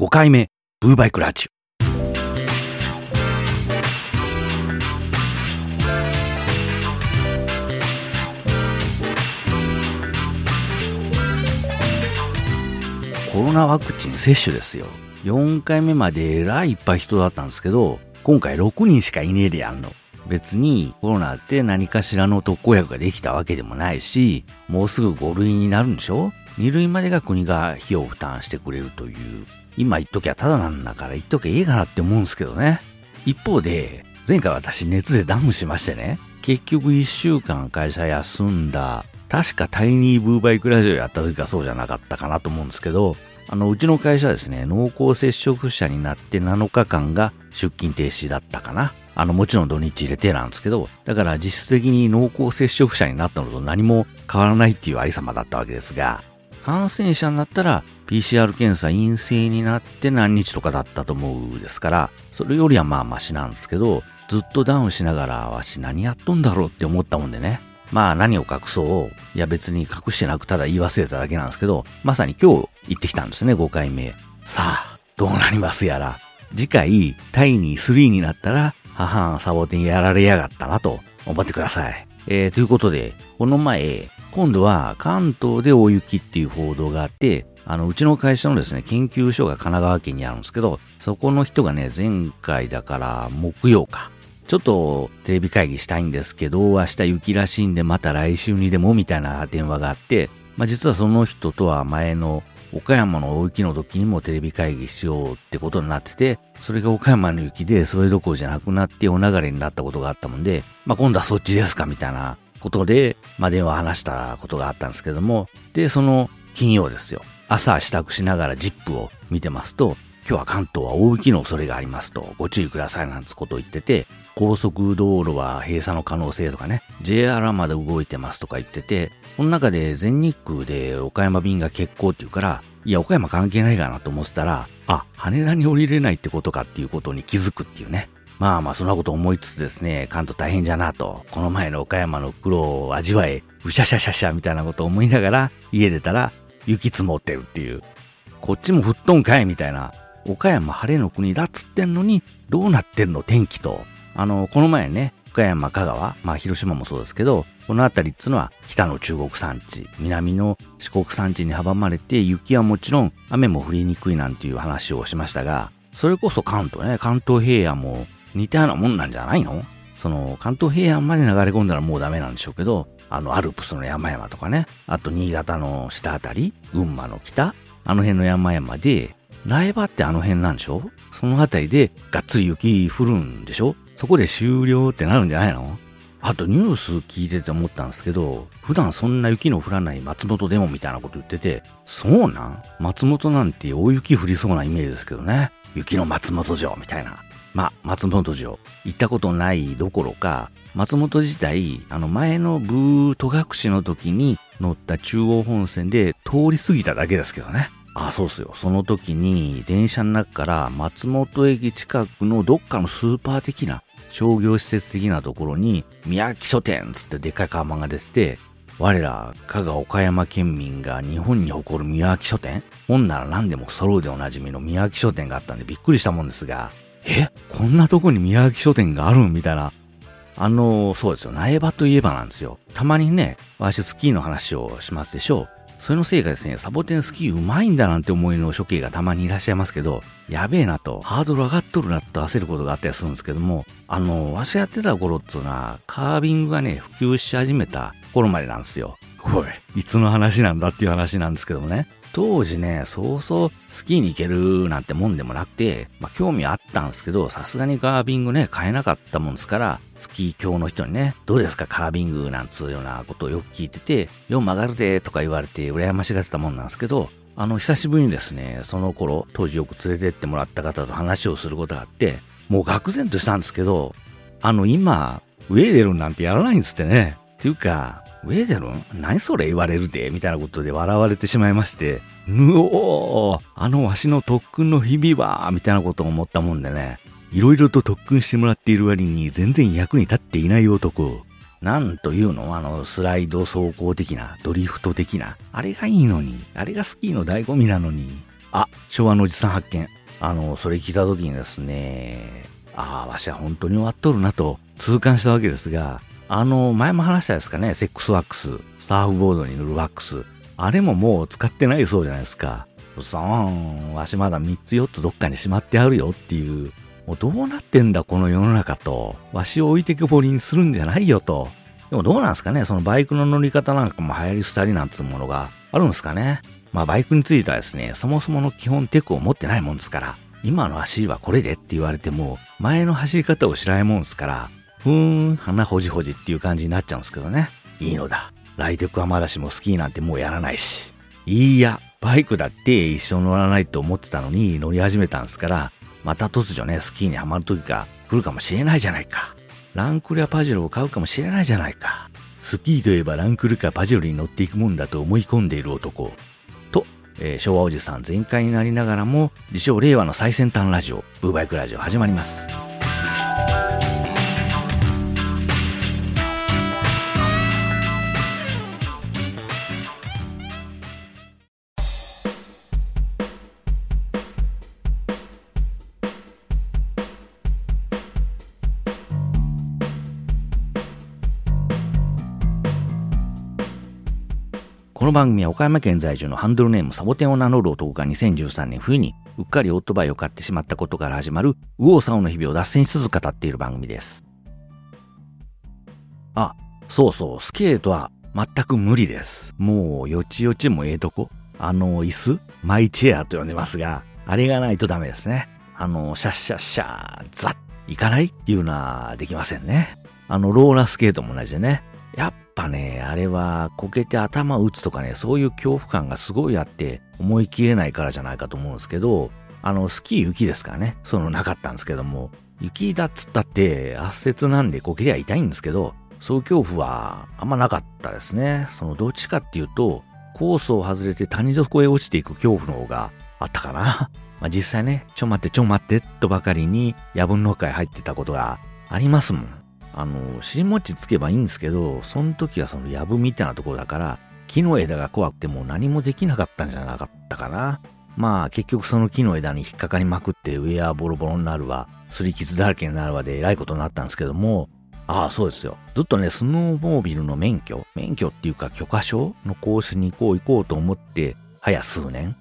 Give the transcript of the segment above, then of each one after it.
5回目、ブーバイクラジオ。コロナワクチン接種ですよ。4回目までえらいいっぱい人だったんですけど、今回6人しかいねえでやんの。別にコロナって何かしらの特効薬ができたわけでもないし、もうすぐ5類になるんでしょ ?2 類までが国が費用負担してくれるという。今言っときゃただなんだから言っときゃいいかなって思うんですけどね。一方で、前回私熱でダウンしましてね、結局1週間会社休んだ、確かタイニーブーバイクラジオやった時がそうじゃなかったかなと思うんですけど、あの、うちの会社はですね、濃厚接触者になって7日間が出勤停止だったかな。あの、もちろん土日入れてなんですけど、だから実質的に濃厚接触者になったのと何も変わらないっていうありさまだったわけですが、感染者になったら PCR 検査陰性になって何日とかだったと思うですから、それよりはまあマシなんですけど、ずっとダウンしながらわし何やっとんだろうって思ったもんでね。まあ何を隠そう。いや別に隠してなくただ言い忘れただけなんですけど、まさに今日行ってきたんですね、5回目。さあ、どうなりますやら。次回、タイに3になったら、母サボテンやられやがったなと思ってください。えー、ということで、この前、今度は関東で大雪っていう報道があって、あの、うちの会社のですね、研究所が神奈川県にあるんですけど、そこの人がね、前回だから木曜か。ちょっとテレビ会議したいんですけど、明日雪らしいんでまた来週にでもみたいな電話があって、まあ実はその人とは前の岡山の大雪の時にもテレビ会議しようってことになってて、それが岡山の雪でそれどころじゃなくなってお流れになったことがあったもんで、まあ今度はそっちですかみたいなことで、まあ電話を話したことがあったんですけども、で、その金曜ですよ。朝支度しながらジップを見てますと、今日は関東は大雪の恐れがありますと、ご注意くださいなんつことを言ってて、高速道路は閉鎖の可能性とかね、JR まで動いてますとか言ってて、この中で全日空で岡山便が欠航っていうから、いや、岡山関係ないかなと思ってたら、あ、羽田に降りれないってことかっていうことに気づくっていうね。まあまあそんなこと思いつつですね、関東大変じゃなと、この前の岡山の苦労を味わえ、うしゃしゃしゃしゃみたいなことを思いながら、家出たら雪積もってるっていう。こっちも吹っ飛んかいみたいな。岡山晴れの国だっつってんのに、どうなってんの天気と。あの、この前ね、岡山、香川、まあ広島もそうですけど、この辺りっつうのは北の中国山地、南の四国山地に阻まれて雪はもちろん雨も降りにくいなんていう話をしましたが、それこそ関東ね、関東平野も似たようなもんなんじゃないの？その関東平野まで流れ込んだらもうダメなんでしょうけど、あのアルプスの山々とかね、あと新潟の下あたり、群馬の北、あの辺の山々で、苗場ってあの辺なんでしょ？その辺りでがっつり雪降るんでしょ？そこで終了ってなるんじゃないの？あとニュース聞いてて思ったんですけど、普段そんな雪の降らない松本でもみたいなこと言ってて、そうなん？松本なんて大雪降りそうなイメージですけどね。雪の松本城みたいな。まあ、松本城。行ったことないどころか、松本自体、あの前のブー戸隠の時に乗った中央本線で通り過ぎただけですけどね。あ、そうっすよ。その時に電車の中から松本駅近くのどっかのスーパー的な商業施設的なところに宮城書店つってでっかい看板が出てて、我ら、香川岡山県民が日本に誇る宮城書店本なら何でも揃うでおなじみの宮城書店があったんでびっくりしたもんですが、えこんなとこに宮城書店があるみたいな。あの、そうですよ。苗場といえばなんですよ。たまにね、私スキーの話をしますでしょう。それのせいかですね、サボテンスキーうまいんだなんて思いの処刑がたまにいらっしゃいますけど、やべえなと、ハードル上がっとるなと焦ることがあったりするんですけども、あの、わしやってた頃っつうのは、カービングがね、普及し始めた頃までなんですよ。おい、いつの話なんだっていう話なんですけどもね。当時ね、そうそうスキーに行けるなんてもんでもなくて、まあ興味あったんですけど、さすがにカービングね、買えなかったもんですから、スキー教の人にね、どうですかカービングなんつうようなことをよく聞いてて、よ曲がるでとか言われて羨ましがってたもんなんですけど、あの、久しぶりにですね、その頃、当時よく連れてってもらった方と話をすることがあって、もう愕然としたんですけど、あの、今、ウェーデルなんてやらないんですってね。っていうか、ウェーデルン何それ言われるで？みたいなことで笑われてしまいまして、ぬおーあのわしの特訓の日々は？みたいなことを思ったもんでね、いろいろと特訓してもらっている割に全然役に立っていない男。なんというの？あの、スライド走行的な、ドリフト的な。あれがいいのに。あれがスキーの醍醐味なのに。あ、昭和のおじさん発見。あの、それ聞いた時にですね、ああ、わしは本当に終わっとるなと痛感したわけですが、あの、前も話したですかね、セックスワックス、サーフボードに塗るワックス。あれももう使ってないそうじゃないですか。そーん、わしまだ3つ4つどっかにしまってあるよっていう。もうどうなってんだこの世の中と。わしを置いてけぼりにするんじゃないよと。でもどうなんすかね？そのバイクの乗り方なんかも流行り廃りなんつうものがあるんすかね？まあバイクについてはですね、そもそもの基本テクを持ってないもんですから、今の走りはこれでって言われても、前の走り方を知らないもんですから、ふーん、鼻ほじほじっていう感じになっちゃうんですけどね。いいのだ。ライテクはまだしもスキーなんてもうやらないし。いいや、バイクだって一生乗らないと思ってたのに乗り始めたんですから、また突如ね、スキーにはまる時が来るかもしれないじゃないか。ランクルやパジェロを買うかもしれないじゃないか。スキーといえばランクルかパジェロに乗っていくもんだと思い込んでいる男。と、えー、昭和おじさん全開になりながらも、自称令和の最先端ラジオ、ブーバイクラジオ始まります。この番組は岡山県在住のハンドルネームサボテンを名乗る男が2013年冬にうっかりオートバイを買ってしまったことから始まる右往左往の日々を脱線しつつ語っている番組です。あ、そうそう、スケートは全く無理です。もうよちよちもええとこ。あの椅子？マイチェアと呼んでますが、あれがないとダメですね。あの、シャッシャッシャー、ザッ、行かないっていうのはできませんね。あの、ローラースケートも同じでね。やっぱね、あれはこけて頭打つとかね、そういう恐怖感がすごいあって思い切れないからじゃないかと思うんですけど、あの、スキー雪ですからね、そのなかったんですけども、雪だっつったって圧雪なんでこけりゃ痛いんですけど、そう恐怖はあんまなかったですね。そのどっちかっていうと、コースを外れて谷底へ落ちていく恐怖の方があったかな。まあ、実際ね、ちょ待ってちょ待ってとばかりに野分の会入ってたことがありますもん。あの、尻餅つけばいいんですけど、その時はその藪みたいなところだから、木の枝が怖くてもう何もできなかったんじゃなかったかな。まあ結局その木の枝に引っかかりまくってウェアボロボロになるわ、すり傷だらけになるわで偉いことになったんですけども、ああ、そうですよ。ずっとね、スノーモービルの免許、免許っていうか許可証の講師に行こう行こうと思って、早数年。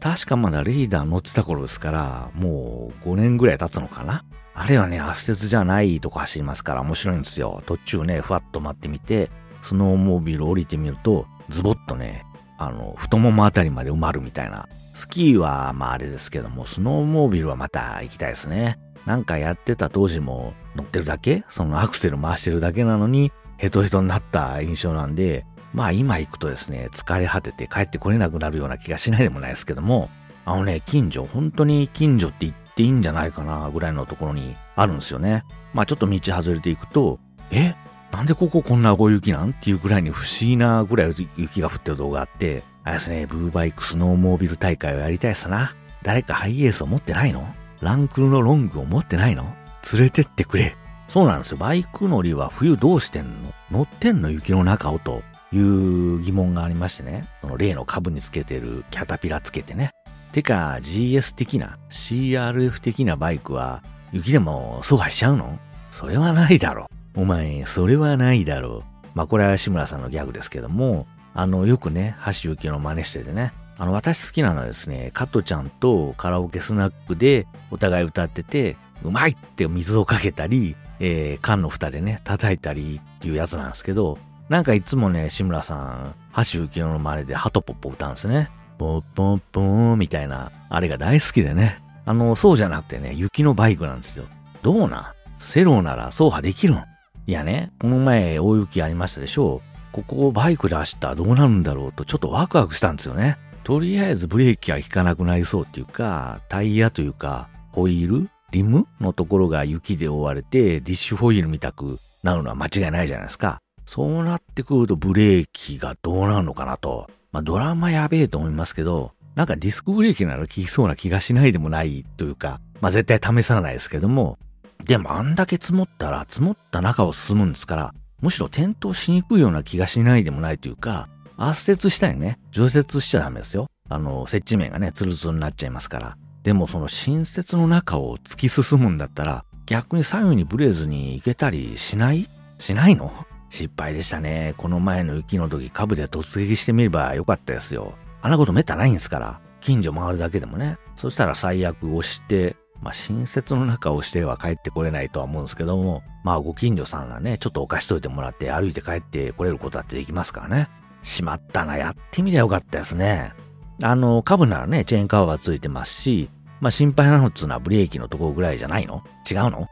確かまだレーダー乗ってた頃ですから、もう5年ぐらい経つのかな。あれはね、圧雪じゃないとこ走りますから面白いんですよ。途中ね、ふわっと待ってみて、スノーモービル降りてみると、ズボッとね、あの、太ももあたりまで埋まるみたいな。スキーは、まああれですけども、スノーモービルはまた行きたいですね。なんかやってた当時も乗ってるだけ？そのアクセル回してるだけなのに、ヘトヘトになった印象なんで、まあ今行くとですね、疲れ果てて帰ってこれなくなるような気がしないでもないですけども、あのね、近所、本当に近所って言っていいんじゃないかな、ぐらいのところにあるんですよね。まあちょっと道外れていくと、えなんでこここんな大雪なんっていうぐらいに不思議なぐらい雪が降ってる動画があって、あれですね、ブーバイクスノーモービル大会をやりたいっすな。誰かハイエースを持ってないの？ランクルのロングを持ってないの？連れてってくれ。そうなんですよ。バイク乗りは冬どうしてんの？乗ってんの雪の中をという疑問がありましてね。その例の株につけてるキャタピラつけてね。てか GS 的な CRF 的なバイクは雪でも走破しちゃうの？それはないだろ。お前、それはないだろ。まあこれは志村さんのギャグですけども、あの、よくね、橋幸の真似しててね、あの、私好きなのはですね、加トちゃんとカラオケスナックでお互い歌ってて、うまいって水をかけたり、えー、缶の蓋でね、叩いたりっていうやつなんですけど、なんかいつもね、志村さん、橋幸の真似でハトポッポ歌うんですね。ポッポッポンみたいな、あれが大好きでね。あの、そうじゃなくてね、雪のバイクなんですよ。どうな？セローなら走破できるん？いやね、この前大雪ありましたでしょうここをバイクで走ったらどうなるんだろうとちょっとワクワクしたんですよね。とりあえずブレーキが効かなくなりそうっていうか、タイヤというか、ホイール？リムのところが雪で覆われて、ディッシュホイールみたくなるのは間違いないじゃないですか。そうなってくるとブレーキがどうなるのかなと。まあドラマやべえと思いますけど、なんかディスクブレーキなら効きそうな気がしないでもないというか、まあ絶対試さないですけども、でもあんだけ積もったら積もった中を進むんですから、むしろ転倒しにくいような気がしないでもないというか、圧雪したりね、除雪しちゃダメですよ。あの、接地面がね、ツルツルになっちゃいますから。でもその新雪の中を突き進むんだったら、逆に左右にブレずに行けたりしない？しないの？失敗でしたね。この前の雪の時、株で突撃してみればよかったですよ。あんなことめったないんですから。近所回るだけでもね。そしたら最悪押して、まあ、新設の中をしては帰ってこれないとは思うんですけども、まあ、ご近所さんがね、ちょっとお貸しといてもらって歩いて帰ってこれることだってできますからね。しまったな、やってみりゃよかったですね。あの、株ならね、チェーンカバーついてますし、まあ、心配なのっつうのはブレーキのところぐらいじゃないの？違うの？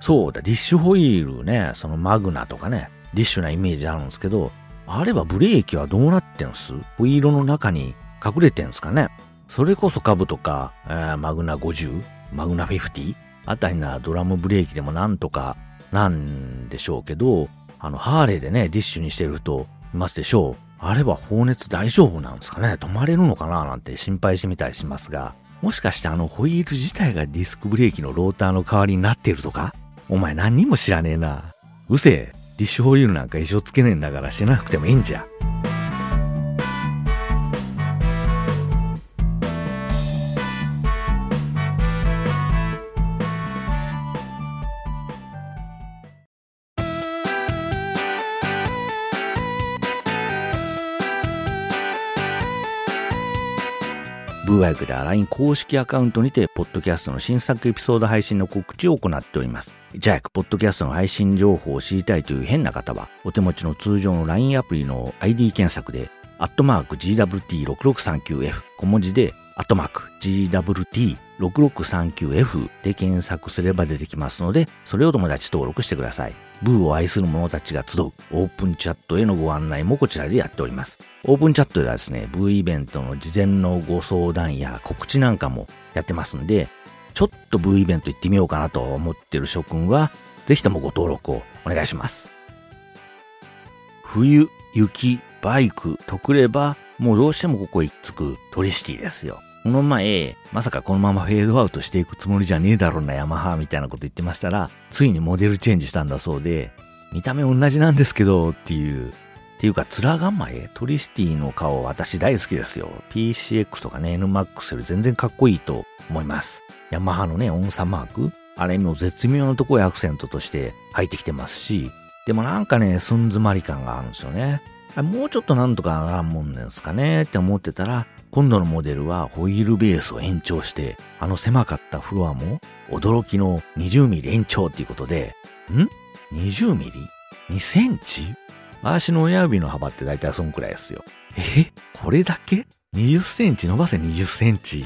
そうだ、ディッシュホイールね、そのマグナとかね、ディッシュなイメージあるんですけど、あればブレーキはどうなってんす？ホイールの中に隠れてんすかね？それこそ株とか、えー、マグナ50、マグナ50あたりなドラムブレーキでもなんとかなんでしょうけど、あの、ハーレーでね、ディッシュにしてる人いますでしょう。あれは放熱大丈夫なんですかね？止まれるのかな？なんて心配してみたりしますが、もしかしてあのホイール自体がディスクブレーキのローターの代わりになっているとか？お前何にも知らねえな。うせえ、ディッシュホイールなんか一生つけねえんだから知らなくてもいいんじゃ。ブーワイクでは LINE 公式アカウントにて、ポッドキャストの新作エピソード配信の告知を行っております。じゃあ、ポッドキャストの配信情報を知りたいという変な方は、お手持ちの通常の LINE アプリの ID 検索で、アットマーク GWT6639F 小文字で、アットマーク GWT6639F で検索すれば出てきますので、それを友達登録してください。ブーを愛する者たちが集うオープンチャットへのご案内もこちらでやっております。オープンチャットではですね、ブーイベントの事前のご相談や告知なんかもやってますんで、ちょっとブーイベント行ってみようかなと思ってる諸君は、ぜひともご登録をお願いします。冬、雪、バイクとくれば、もうどうしてもここ行っつくトリシティですよ。この前、まさかこのままフェードアウトしていくつもりじゃねえだろうな、ヤマハみたいなこと言ってましたら、ついにモデルチェンジしたんだそうで、見た目同じなんですけど、っていう。っていうか、面構えトリシティの顔私大好きですよ。PCX とかね、NMAX より全然かっこいいと思います。ヤマハのね、音差マークあれも絶妙なところアクセントとして入ってきてますし、でもなんかね、寸詰まり感があるんですよね。もうちょっとなんとかならんもんですかねって思ってたら、今度のモデルはホイールベースを延長して、あの狭かったフロアも驚きの20ミリ延長っていうことで、ん ?20 ミリ ?2 センチ？足の親指の幅って大体そんくらいですよ。え？これだけ ?20 センチ？伸ばせ20センチ？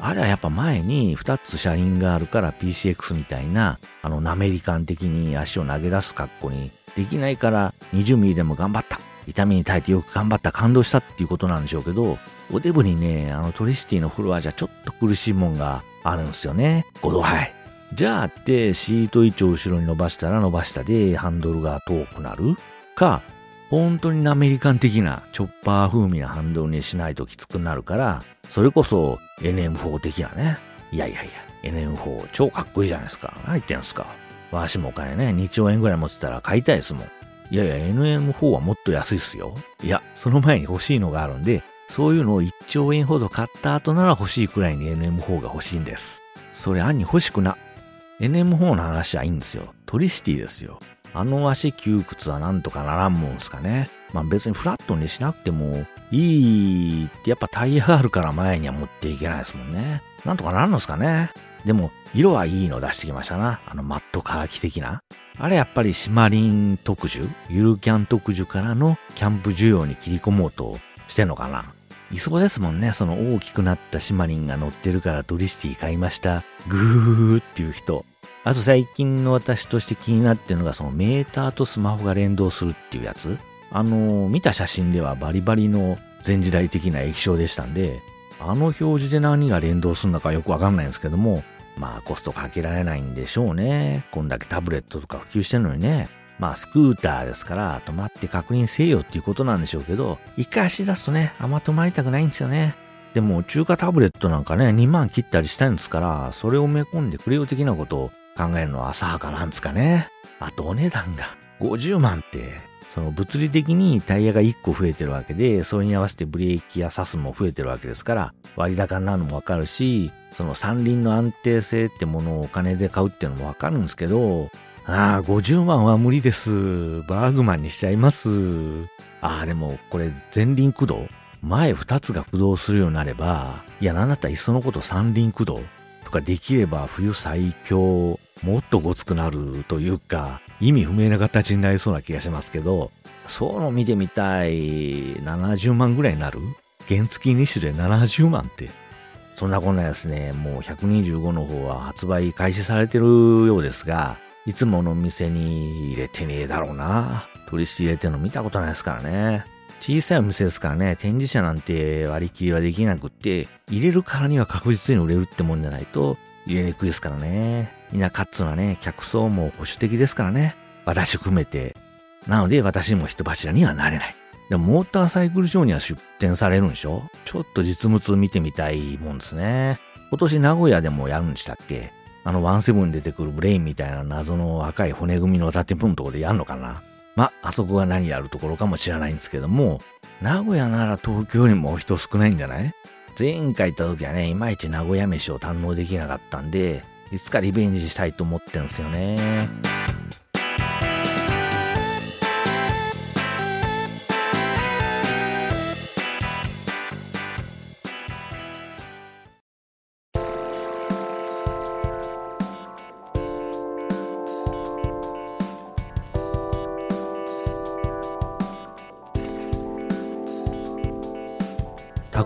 あれはやっぱ前に2つ車輪があるから PCX みたいな、あの、ナメリカン的に足を投げ出す格好にできないから20ミリでも頑張った。痛みに耐えてよく頑張った感動したっていうことなんでしょうけど、おデブにね、あのトリシティのフロアじゃちょっと苦しいもんがあるんですよね。ご度配。じゃあってシート位置を後ろに伸ばしたら伸ばしたでハンドルが遠くなるか、本当にアメリカン的なチョッパー風味なハンドルにしないときつくなるから、それこそ NM4 的なね。いやいやいや、NM4 超かっこいいじゃないですか。何言ってんすか。わしもお金ね、2兆円ぐらい持ってたら買いたいですもん。いやいや、NM4 はもっと安いっすよ。いや、その前に欲しいのがあるんで、そういうのを1兆円ほど買った後なら欲しいくらいに NM4 が欲しいんです。それ案に欲しくな。NM4 の話はいいんですよ。トリシティですよ。あの足窮屈はなんとかならんもんすかね。まあ別にフラットにしなくてもいいってやっぱタイヤがあるから前には持っていけないですもんね。なんとかなるんですかね。でも色はいいの出してきましたな。あのマットカーキ的な。あれやっぱりシマリン特需？ゆるキャン特需からのキャンプ需要に切り込もうとしてんのかな？いそうですもんね。その大きくなったシマリンが乗ってるからトリシティ買いました。グーっていう人。あと最近の私として気になってるのがそのメーターとスマホが連動するっていうやつ。あの、見た写真ではバリバリの全時代的な液晶でしたんで、あの表示で何が連動するのかよくわかんないんですけども、まあコストかけられないんでしょうね。こんだけタブレットとか普及してるのにね。まあスクーターですから止まって確認せよっていうことなんでしょうけど、一回足出すとね、あんま止まりたくないんですよね。でも中華タブレットなんかね、2万切ったりしたいんですから、それを埋め込んでくれよ的なことを考えるのは浅はかなんですかね。あとお値段が50万ってその物理的にタイヤが1個増えてるわけで、それに合わせてブレーキやサスも増えてるわけですから、割高になるのもわかるし、その三輪の安定性ってものをお金で買うっていうのもわかるんですけど、ああ、50万は無理です。バーグマンにしちゃいます。ああ、でもこれ前輪駆動？前2つが駆動するようになれば、いや、なんだったらいっそのこと三輪駆動とかできれば冬最強、もっとごつくなるというか、意味不明な形になりそうな気がしますけど、そうの見てみたい。70万ぐらいになる？原付2種で70万って。そんなこんなですね、もう125の方は発売開始されてるようですが、いつもの店に入れてねえだろうな。取り仕入れてるの見たことないですからね。小さいお店ですからね、展示車なんて割り切りはできなくって、入れるからには確実に売れるってもんじゃないと入れにくいですからね。田舎っつうのはね、客層も保守的ですからね。私含めて。なので私も人柱にはなれない。でもモーターサイクル場には出展されるんでしょ？ちょっと実物見てみたいもんですね。今年名古屋でもやるんでしたっけ？あのワンセブンに出てくるブレインみたいな謎の赤い骨組みの建物のところでやんのかな？ま、あそこが何やるところかも知らないんですけども、名古屋なら東京よりも人少ないんじゃない？前回行った時はね、いまいち名古屋飯を堪能できなかったんで、いつかリベンジしたいと思ってんすよね。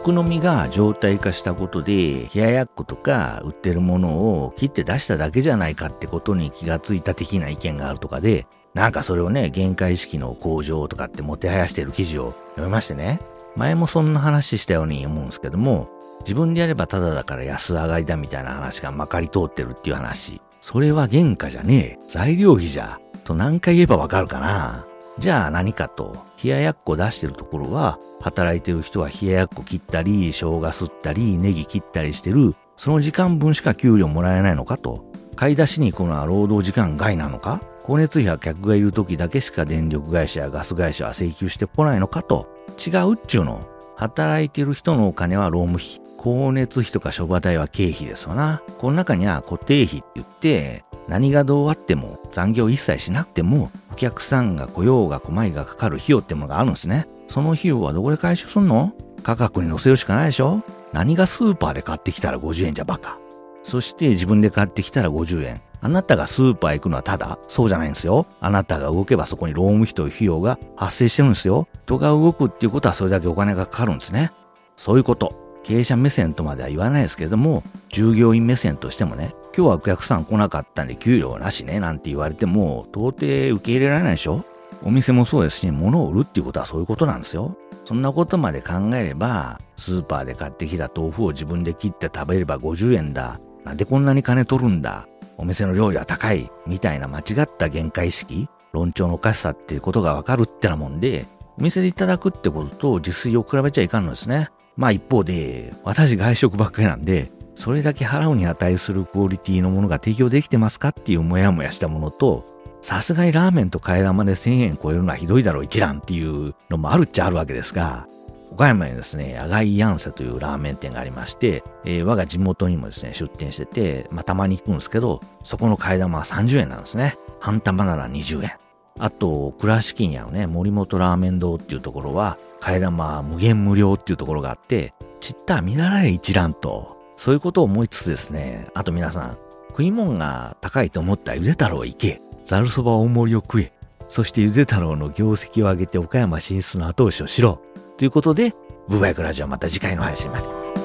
宅飲みが状態化したことで、冷ややっことか売ってるものを切って出しただけじゃないかってことに気がついた的な意見があるとかで、なんかそれをね、限界意識の向上とかってもてはやしてる記事を読みましてね。前もそんな話したように思うんですけども、自分でやればただだから安上がりだみたいな話がまかり通ってるっていう話。それは原価じゃねえ。材料費じゃ。と何回言えばわかるかな。じゃあ何かと、冷ややっこ出してるところは、働いてる人は冷ややっこ切ったり、生姜吸ったり、ネギ切ったりしてる、その時間分しか給料もらえないのかと。買い出しに行くのは労働時間外なのか光熱費は客がいる時だけしか電力会社やガス会社は請求してこないのかと。違うっちゅうの。働いてる人のお金は労務費。光熱費とか諸場代は経費ですわな。この中には固定費って言って、何がどうあっても残業一切しなくてもお客さんが来ようが来まいがかかる費用ってものがあるんですね。その費用はどこで回収すんの？価格に乗せるしかないでしょ何がスーパーで買ってきたら50円じゃバカ。そして自分で買ってきたら50円。あなたがスーパー行くのはただそうじゃないんですよ。あなたが動けばそこに労務費という費用が発生してるんですよ。人が動くっていうことはそれだけお金がかかるんですね。そういうこと。経営者目線とまでは言わないですけれども、従業員目線としてもね、今日はお客さん来なかったんで給料なしね、なんて言われても、到底受け入れられないでしょ？お店もそうですし、物を売るっていうことはそういうことなんですよ。そんなことまで考えれば、スーパーで買ってきた豆腐を自分で切って食べれば50円だ。なんでこんなに金取るんだ？お店の料理は高い。みたいな間違った限界意識、論調のおかしさっていうことがわかるってなもんで、お店でいただくってことと自炊を比べちゃいかんのですね。まあ一方で、私外食ばっかりなんで、それだけ払うに値するクオリティのものが提供できてますかっていうモヤモヤしたものと、さすがにラーメンと替え玉で1000円超えるのはひどいだろう一覧っていうのもあるっちゃあるわけですが、岡山にですね、アガイヤンセというラーメン店がありまして、えー、我が地元にもですね、出店してて、まあ、たまに行くんですけど、そこの替え玉は30円なんですね。半玉なら20円。あと、倉敷にあるね、森本ラーメン堂っていうところは、替え玉は無限無料っていうところがあって、ちった見習え一覧と、そういうことを思いつつですね、あと皆さん、食い物が高いと思ったらゆで太郎行け、ざるそば大盛りを食え、そしてゆで太郎の業績を上げて岡山進出の後押しをしろ。ということで、ブーバイクラジオはまた次回の配信まで。